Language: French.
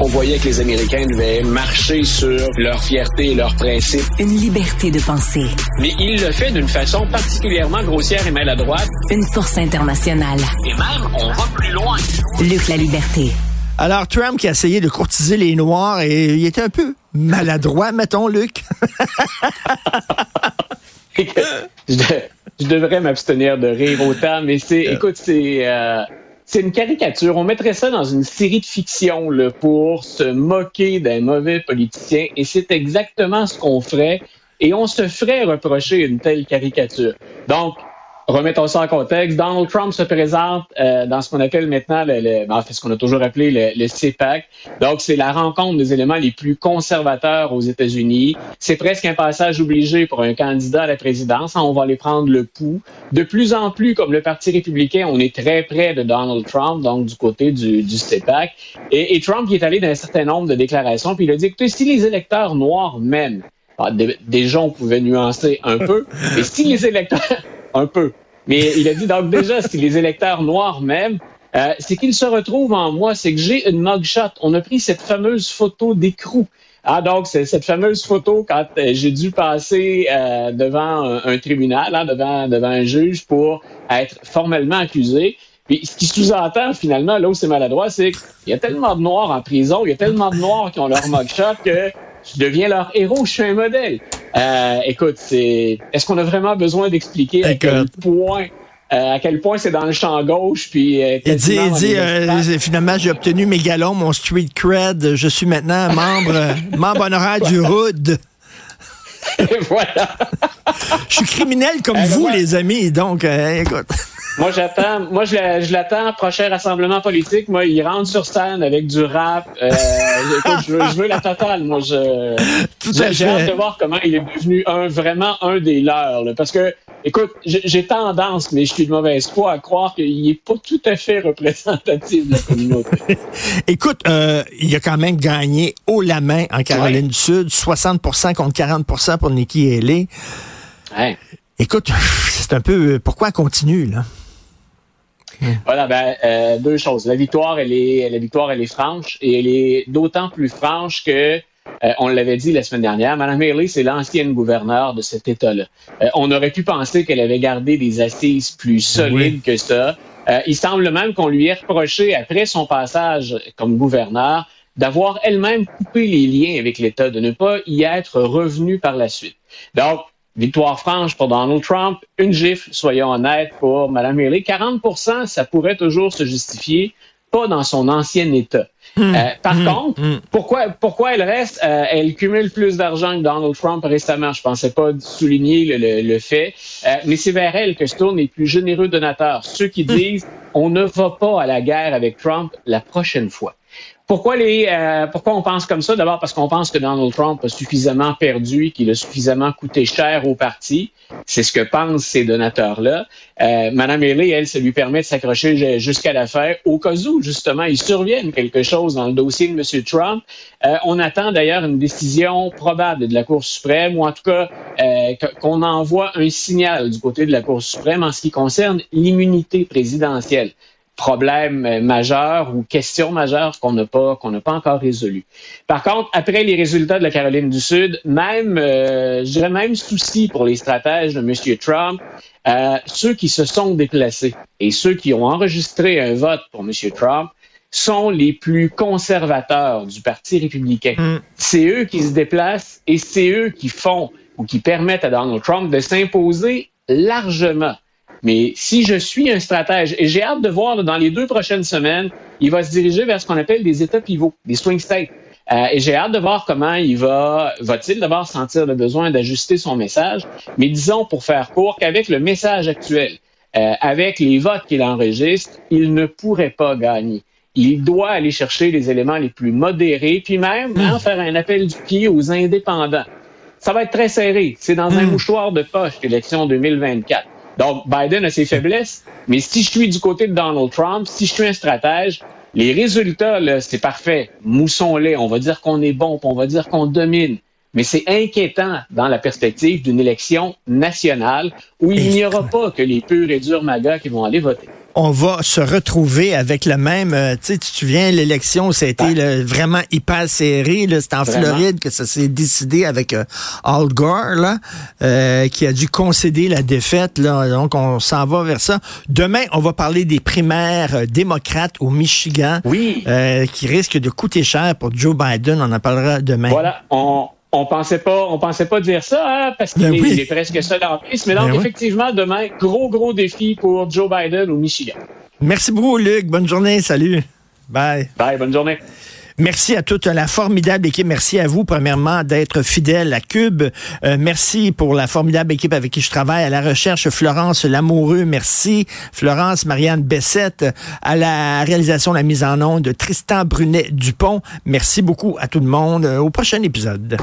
On voyait que les Américains devaient marcher sur leur fierté et leurs principes. Une liberté de penser. Mais il le fait d'une façon particulièrement grossière et maladroite. Une force internationale. Et même, on va plus loin. Luc la liberté. Alors, Trump qui a essayé de courtiser les Noirs et il était un peu maladroit, mettons, Luc. je, devrais m'abstenir de rire autant, mais c'est, écoute, c'est, euh, c'est une caricature. On mettrait ça dans une série de fiction là, pour se moquer d'un mauvais politicien, et c'est exactement ce qu'on ferait, et on se ferait reprocher une telle caricature. Donc, remettons ça en contexte. Donald Trump se présente euh, dans ce qu'on appelle maintenant, le, le ben, en fait, ce qu'on a toujours appelé le, le CPAC. Donc, c'est la rencontre des éléments les plus conservateurs aux États-Unis. C'est presque un passage obligé pour un candidat à la présidence. On va les prendre le pouls. De plus en plus, comme le Parti républicain, on est très près de Donald Trump, donc du côté du, du CPAC. Et, et Trump il est allé d'un certain nombre de déclarations, puis il a dit, écoutez, si les électeurs noirs même, ah, déjà, on pouvait nuancer un peu, mais si les électeurs un peu. Mais il a dit donc déjà, si les électeurs noirs même, euh, c'est qu'ils se retrouvent en moi, c'est que j'ai une mugshot. On a pris cette fameuse photo d'écrou. Ah, donc, c'est cette fameuse photo quand euh, j'ai dû passer euh, devant un, tribunal, hein, devant, devant un juge pour être formellement accusé. Puis ce qui sous-entend finalement, là où c'est maladroit, c'est qu'il y a tellement de Noirs en prison, il y a tellement de Noirs qui ont leur mugshot que je deviens leur héros, je suis un modèle. Euh, écoute, c'est est-ce qu'on a vraiment besoin d'expliquer à quel point euh, à quel point c'est dans le champ gauche. Puis, euh, il dit, il dit euh, finalement, j'ai obtenu mes galons, mon street cred. Je suis maintenant membre, membre honoraire du Hood. voilà. je suis criminel comme vous, les amis. Donc, écoute. Moi, j'attends. Moi, je, l'attends. Prochain rassemblement politique. Moi, il rentre sur scène avec du rap. Euh, écoute, je, veux, la totale. Moi, je. J'ai hâte de voir comment il est devenu un vraiment un des leurs. parce que, écoute, j'ai tendance, mais je suis de mauvaise foi, à croire qu'il n'est pas tout à fait représentatif de la communauté. écoute, euh, il a quand même gagné haut la main en Caroline du Sud, 60% contre 40% pour Nikki Haley. Ouais. Écoute, c'est un peu pourquoi continue là? Voilà, ben, euh, deux choses. La victoire, elle est, la victoire, elle est franche et elle est d'autant plus franche que euh, on l'avait dit la semaine dernière, Mme Haley, c'est l'ancienne gouverneure de cet État-là. Euh, on aurait pu penser qu'elle avait gardé des assises plus solides que ça. il semble même qu'on lui ait reproché, après son passage comme gouverneur, d'avoir elle-même coupé les liens avec l'État, de ne pas y être revenu par la suite. Donc, Victoire franche pour Donald Trump, une gifle, soyons honnêtes, pour Mme Haley. 40% ça pourrait toujours se justifier, pas dans son ancien État. Hmm. Euh, par hmm. contre, hmm. pourquoi, pourquoi elle reste? Euh, elle cumule plus d'argent que Donald Trump récemment. Je pensais pas souligner le, le, fait. Euh, mais c'est vers elle que se tournent les plus généreux donateurs. Ceux qui disent on ne va pas à la guerre avec Trump la prochaine fois. Pourquoi, les, euh, pourquoi on pense comme ça? D'abord parce qu'on pense que Donald Trump a suffisamment perdu, qu'il a suffisamment coûté cher au parti. C'est ce que pensent ces donateurs-là. Euh, Madame Haley, elle, ça lui permet de s'accrocher jusqu'à la fin, au cas où, justement, il survienne quelque chose dans le dossier de M. Trump. Euh, on attend d'ailleurs une décision probable de la Cour suprême, ou en tout cas euh, qu'on envoie un signal du côté de la Cour suprême en ce qui concerne l'immunité présidentielle problème majeur ou question majeure qu'on n'a pas qu'on n'a pas encore résolu. Par contre, après les résultats de la Caroline du Sud, même euh, je dirais même souci pour les stratèges de M. Trump, euh, ceux qui se sont déplacés et ceux qui ont enregistré un vote pour M. Trump sont les plus conservateurs du Parti républicain. Mm. C'est eux qui se déplacent et c'est eux qui font ou qui permettent à Donald Trump de s'imposer largement mais si je suis un stratège, et j'ai hâte de voir dans les deux prochaines semaines, il va se diriger vers ce qu'on appelle des États pivots, des swing states. Euh, et j'ai hâte de voir comment il va, va-t-il d'abord sentir le besoin d'ajuster son message. Mais disons, pour faire court, qu'avec le message actuel, euh, avec les votes qu'il enregistre, il ne pourrait pas gagner. Il doit aller chercher les éléments les plus modérés, puis même hein, faire un appel du pied aux indépendants. Ça va être très serré. C'est dans un hmm. mouchoir de poche l'élection 2024. Donc, Biden a ses faiblesses, mais si je suis du côté de Donald Trump, si je suis un stratège, les résultats, là, c'est parfait. Moussons-les. On va dire qu'on est bon, on va dire qu'on domine. Mais c'est inquiétant dans la perspective d'une élection nationale où il n'y aura pas que les purs et durs magas qui vont aller voter. On va se retrouver avec le même. Euh, tu sais, tu te souviens, l'élection, ça a été vraiment hyper serré. C'est en Floride que ça s'est décidé avec euh, Al Gore, là, euh, qui a dû concéder la défaite. Là, donc, on s'en va vers ça. Demain, on va parler des primaires démocrates au Michigan, oui. qui risquent de coûter cher pour Joe Biden. On en parlera demain. Voilà, on, on pensait pas, on pensait pas dire ça, hein, parce qu'il ben est, presque seul en piste. Mais donc, ben effectivement, demain, gros, gros défi pour Joe Biden au Michigan. Merci beaucoup, Luc. Bonne journée. Salut. Bye. Bye. Bonne journée. Merci à toute la formidable équipe. Merci à vous, premièrement, d'être fidèle à Cube. Euh, merci pour la formidable équipe avec qui je travaille. À la recherche, Florence Lamoureux. Merci. Florence Marianne Bessette. À la réalisation, la mise en onde de Tristan Brunet-Dupont. Merci beaucoup à tout le monde. Au prochain épisode.